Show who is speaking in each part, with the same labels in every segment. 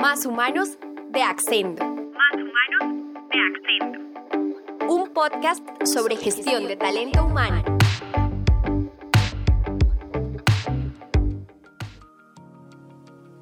Speaker 1: Más Humanos de Accendo.
Speaker 2: Más Humanos de Accendo.
Speaker 1: Un podcast sobre gestión de talento humano.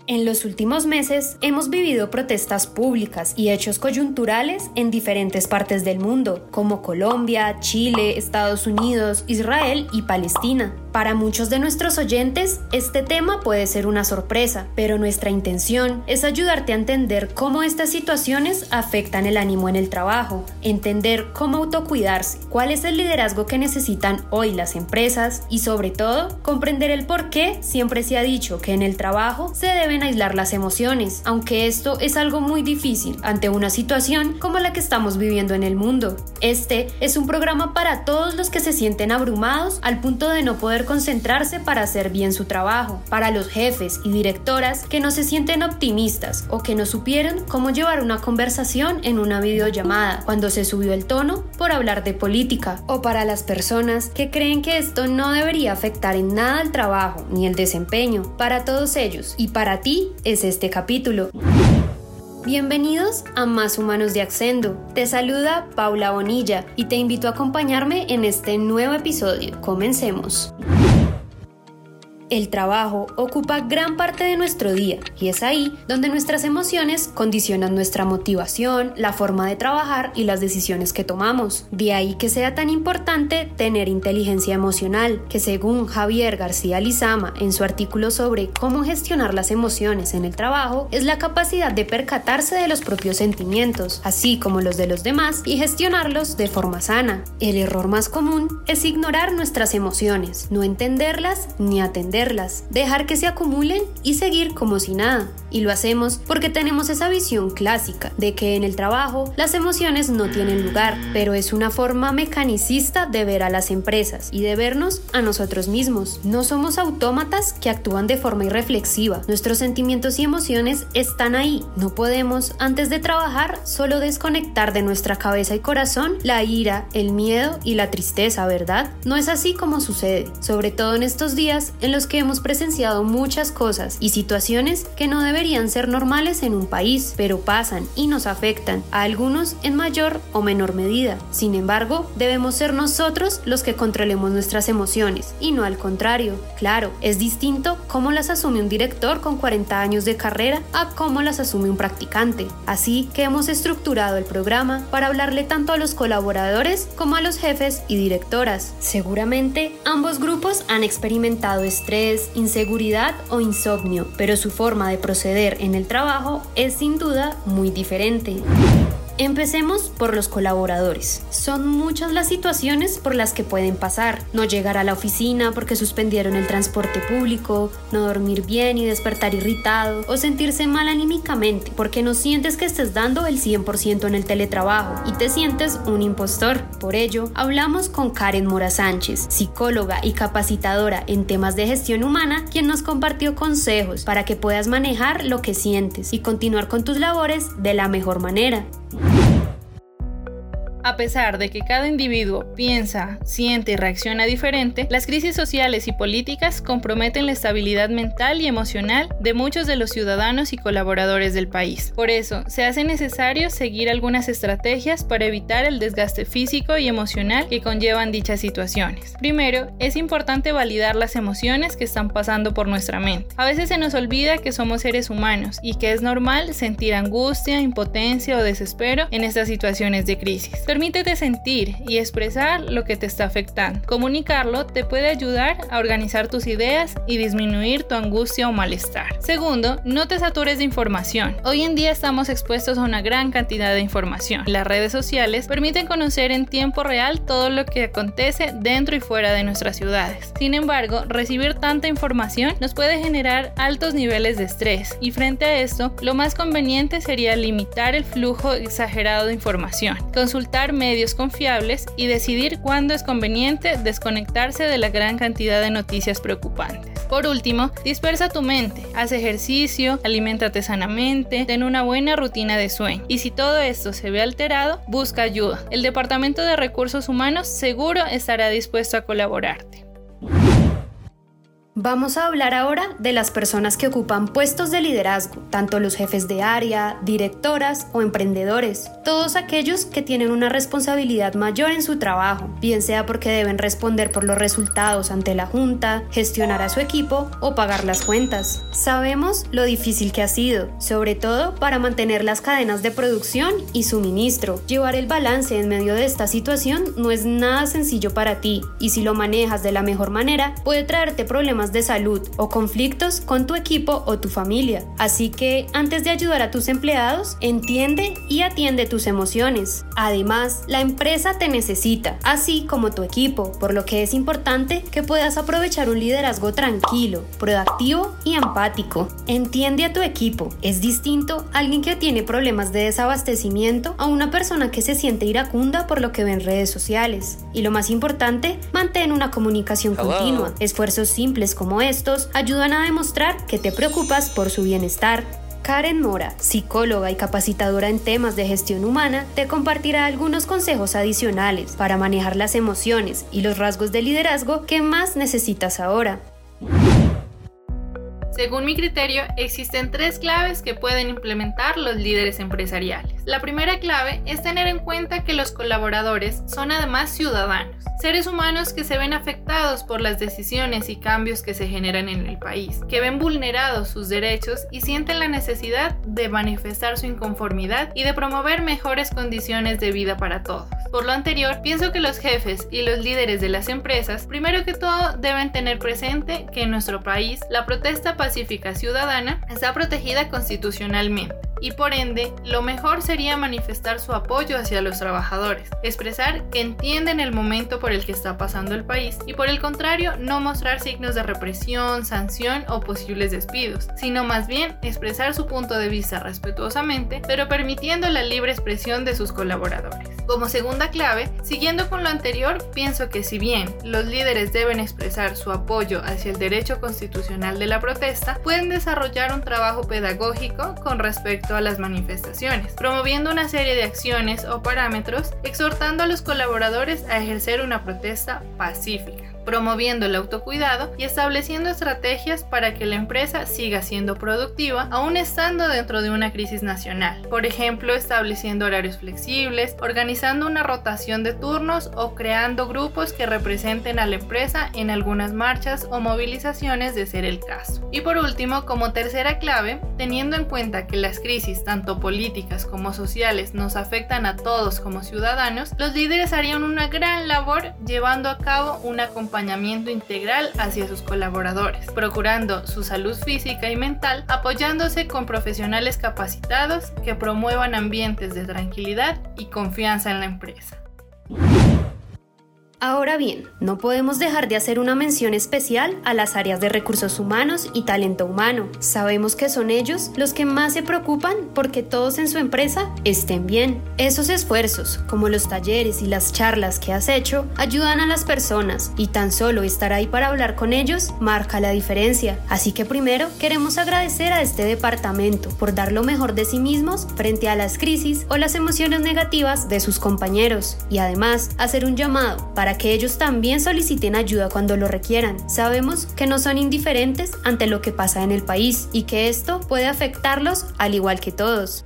Speaker 3: En los últimos meses hemos vivido protestas públicas y hechos coyunturales en diferentes partes del mundo, como Colombia, Chile, Estados Unidos, Israel y Palestina. Para muchos de nuestros oyentes, este tema puede ser una sorpresa, pero nuestra intención es ayudarte a entender cómo estas situaciones afectan el ánimo en el trabajo, entender cómo autocuidarse, cuál es el liderazgo que necesitan hoy las empresas y sobre todo comprender el por qué siempre se ha dicho que en el trabajo se deben aislar las emociones, aunque esto es algo muy difícil ante una situación como la que estamos viviendo en el mundo. Este es un programa para todos los que se sienten abrumados al punto de no poder concentrarse para hacer bien su trabajo, para los jefes y directoras que no se sienten optimistas o que no supieron cómo llevar una conversación en una videollamada cuando se subió el tono por hablar de política, o para las personas que creen que esto no debería afectar en nada el trabajo ni el desempeño. Para todos ellos y para ti es este capítulo. Bienvenidos a Más Humanos de Accendo. Te saluda Paula Bonilla y te invito a acompañarme en este nuevo episodio. Comencemos. El trabajo ocupa gran parte de nuestro día y es ahí donde nuestras emociones condicionan nuestra motivación, la forma de trabajar y las decisiones que tomamos. De ahí que sea tan importante tener inteligencia emocional, que según Javier García Lizama en su artículo sobre cómo gestionar las emociones en el trabajo, es la capacidad de percatarse de los propios sentimientos, así como los de los demás, y gestionarlos de forma sana. El error más común es ignorar nuestras emociones, no entenderlas ni dejar que se acumulen y seguir como si nada. Y lo hacemos porque tenemos esa visión clásica de que en el trabajo las emociones no tienen lugar, pero es una forma mecanicista de ver a las empresas y de vernos a nosotros mismos. No somos autómatas que actúan de forma irreflexiva. Nuestros sentimientos y emociones están ahí. No podemos, antes de trabajar, solo desconectar de nuestra cabeza y corazón la ira, el miedo y la tristeza, ¿verdad? No es así como sucede, sobre todo en estos días en los que hemos presenciado muchas cosas y situaciones que no deberían ser normales en un país, pero pasan y nos afectan, a algunos en mayor o menor medida. Sin embargo, debemos ser nosotros los que controlemos nuestras emociones y no al contrario. Claro, es distinto cómo las asume un director con 40 años de carrera a cómo las asume un practicante. Así que hemos estructurado el programa para hablarle tanto a los colaboradores como a los jefes y directoras. Seguramente ambos grupos han experimentado estrés inseguridad o insomnio, pero su forma de proceder en el trabajo es sin duda muy diferente. Empecemos por los colaboradores. Son muchas las situaciones por las que pueden pasar. No llegar a la oficina porque suspendieron el transporte público, no dormir bien y despertar irritado, o sentirse mal anímicamente porque no sientes que estés dando el 100% en el teletrabajo y te sientes un impostor. Por ello, hablamos con Karen Mora Sánchez, psicóloga y capacitadora en temas de gestión humana, quien nos compartió consejos para que puedas manejar lo que sientes y continuar con tus labores de la mejor manera.
Speaker 4: A pesar de que cada individuo piensa, siente y reacciona diferente, las crisis sociales y políticas comprometen la estabilidad mental y emocional de muchos de los ciudadanos y colaboradores del país. Por eso, se hace necesario seguir algunas estrategias para evitar el desgaste físico y emocional que conllevan dichas situaciones. Primero, es importante validar las emociones que están pasando por nuestra mente. A veces se nos olvida que somos seres humanos y que es normal sentir angustia, impotencia o desespero en estas situaciones de crisis. Permítete sentir y expresar lo que te está afectando. Comunicarlo te puede ayudar a organizar tus ideas y disminuir tu angustia o malestar. Segundo, no te satures de información. Hoy en día estamos expuestos a una gran cantidad de información. Las redes sociales permiten conocer en tiempo real todo lo que acontece dentro y fuera de nuestras ciudades. Sin embargo, recibir tanta información nos puede generar altos niveles de estrés y frente a esto, lo más conveniente sería limitar el flujo exagerado de información. Consultar medios confiables y decidir cuándo es conveniente desconectarse de la gran cantidad de noticias preocupantes. Por último, dispersa tu mente, haz ejercicio, aliméntate sanamente, ten una buena rutina de sueño y si todo esto se ve alterado, busca ayuda. El Departamento de Recursos Humanos seguro estará dispuesto a colaborarte.
Speaker 3: Vamos a hablar ahora de las personas que ocupan puestos de liderazgo, tanto los jefes de área, directoras o emprendedores, todos aquellos que tienen una responsabilidad mayor en su trabajo, bien sea porque deben responder por los resultados ante la junta, gestionar a su equipo o pagar las cuentas. Sabemos lo difícil que ha sido, sobre todo para mantener las cadenas de producción y suministro. Llevar el balance en medio de esta situación no es nada sencillo para ti y si lo manejas de la mejor manera puede traerte problemas de salud o conflictos con tu equipo o tu familia. Así que antes de ayudar a tus empleados, entiende y atiende tus emociones. Además, la empresa te necesita, así como tu equipo, por lo que es importante que puedas aprovechar un liderazgo tranquilo, proactivo y empático. Entiende a tu equipo. Es distinto alguien que tiene problemas de desabastecimiento a una persona que se siente iracunda por lo que ve en redes sociales. Y lo más importante, mantén una comunicación continua, esfuerzos simples como estos ayudan a demostrar que te preocupas por su bienestar. Karen Mora, psicóloga y capacitadora en temas de gestión humana, te compartirá algunos consejos adicionales para manejar las emociones y los rasgos de liderazgo que más necesitas ahora.
Speaker 4: Según mi criterio, existen tres claves que pueden implementar los líderes empresariales. La primera clave es tener en cuenta que los colaboradores son además ciudadanos, seres humanos que se ven afectados por las decisiones y cambios que se generan en el país, que ven vulnerados sus derechos y sienten la necesidad de manifestar su inconformidad y de promover mejores condiciones de vida para todos. Por lo anterior, pienso que los jefes y los líderes de las empresas, primero que todo, deben tener presente que en nuestro país la protesta pacífica ciudadana está protegida constitucionalmente y por ende lo mejor sería manifestar su apoyo hacia los trabajadores, expresar que entienden el momento por el que está pasando el país y por el contrario no mostrar signos de represión, sanción o posibles despidos, sino más bien expresar su punto de vista respetuosamente, pero permitiendo la libre expresión de sus colaboradores. Como segunda clave, siguiendo con lo anterior, pienso que si bien los líderes deben expresar su apoyo hacia el derecho constitucional de la protesta, pueden desarrollar un trabajo pedagógico con respecto a las manifestaciones, promoviendo una serie de acciones o parámetros, exhortando a los colaboradores a ejercer una protesta pacífica promoviendo el autocuidado y estableciendo estrategias para que la empresa siga siendo productiva aún estando dentro de una crisis nacional. Por ejemplo, estableciendo horarios flexibles, organizando una rotación de turnos o creando grupos que representen a la empresa en algunas marchas o movilizaciones de ser el caso. Y por último, como tercera clave, teniendo en cuenta que las crisis tanto políticas como sociales nos afectan a todos como ciudadanos, los líderes harían una gran labor llevando a cabo una compañía acompañamiento integral hacia sus colaboradores, procurando su salud física y mental, apoyándose con profesionales capacitados que promuevan ambientes de tranquilidad y confianza en la empresa.
Speaker 3: Ahora bien, no podemos dejar de hacer una mención especial a las áreas de recursos humanos y talento humano. Sabemos que son ellos los que más se preocupan porque todos en su empresa estén bien. Esos esfuerzos, como los talleres y las charlas que has hecho, ayudan a las personas y tan solo estar ahí para hablar con ellos marca la diferencia. Así que primero queremos agradecer a este departamento por dar lo mejor de sí mismos frente a las crisis o las emociones negativas de sus compañeros y además hacer un llamado para que ellos también soliciten ayuda cuando lo requieran. Sabemos que no son indiferentes ante lo que pasa en el país y que esto puede afectarlos al igual que todos.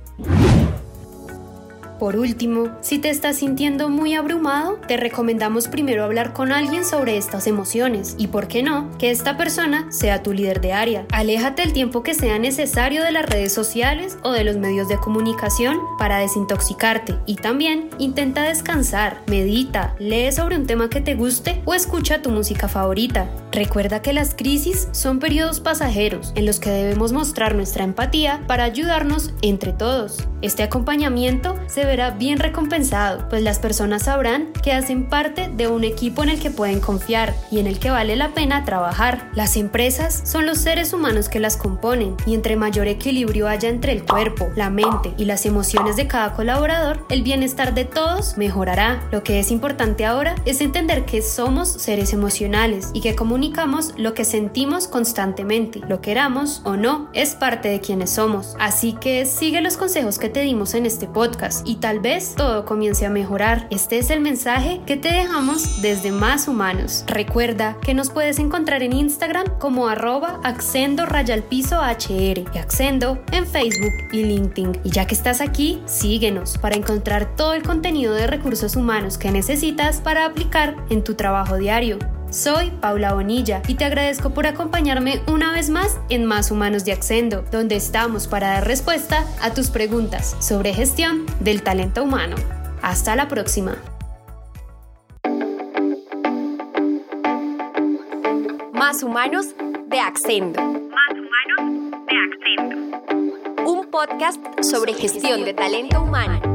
Speaker 3: Por último, si te estás sintiendo muy abrumado, te recomendamos primero hablar con alguien sobre estas emociones y, por qué no, que esta persona sea tu líder de área. Aléjate el tiempo que sea necesario de las redes sociales o de los medios de comunicación para desintoxicarte y también intenta descansar, medita, lee sobre un tema que te guste o escucha tu música favorita. Recuerda que las crisis son periodos pasajeros en los que debemos mostrar nuestra empatía para ayudarnos entre todos. Este acompañamiento se verá bien recompensado, pues las personas sabrán que hacen parte de un equipo en el que pueden confiar y en el que vale la pena trabajar. Las empresas son los seres humanos que las componen y entre mayor equilibrio haya entre el cuerpo, la mente y las emociones de cada colaborador, el bienestar de todos mejorará. Lo que es importante ahora es entender que somos seres emocionales y que comunicamos lo que sentimos constantemente. Lo queramos o no, es parte de quienes somos. Así que sigue los consejos que te dimos en este podcast y tal vez todo comience a mejorar. Este es el mensaje que te dejamos desde Más Humanos. Recuerda que nos puedes encontrar en Instagram como arroba accendo rayalpiso HR y accendo en Facebook y LinkedIn. Y ya que estás aquí, síguenos para encontrar todo el contenido de recursos humanos que necesitas para aplicar en tu trabajo diario. Soy Paula Bonilla y te agradezco por acompañarme una vez más en Más Humanos de Accendo, donde estamos para dar respuesta a tus preguntas sobre gestión del talento humano. Hasta la próxima.
Speaker 1: Más Humanos de Accendo.
Speaker 2: Más humanos de Accento.
Speaker 1: Un podcast sobre gestión de talento humano.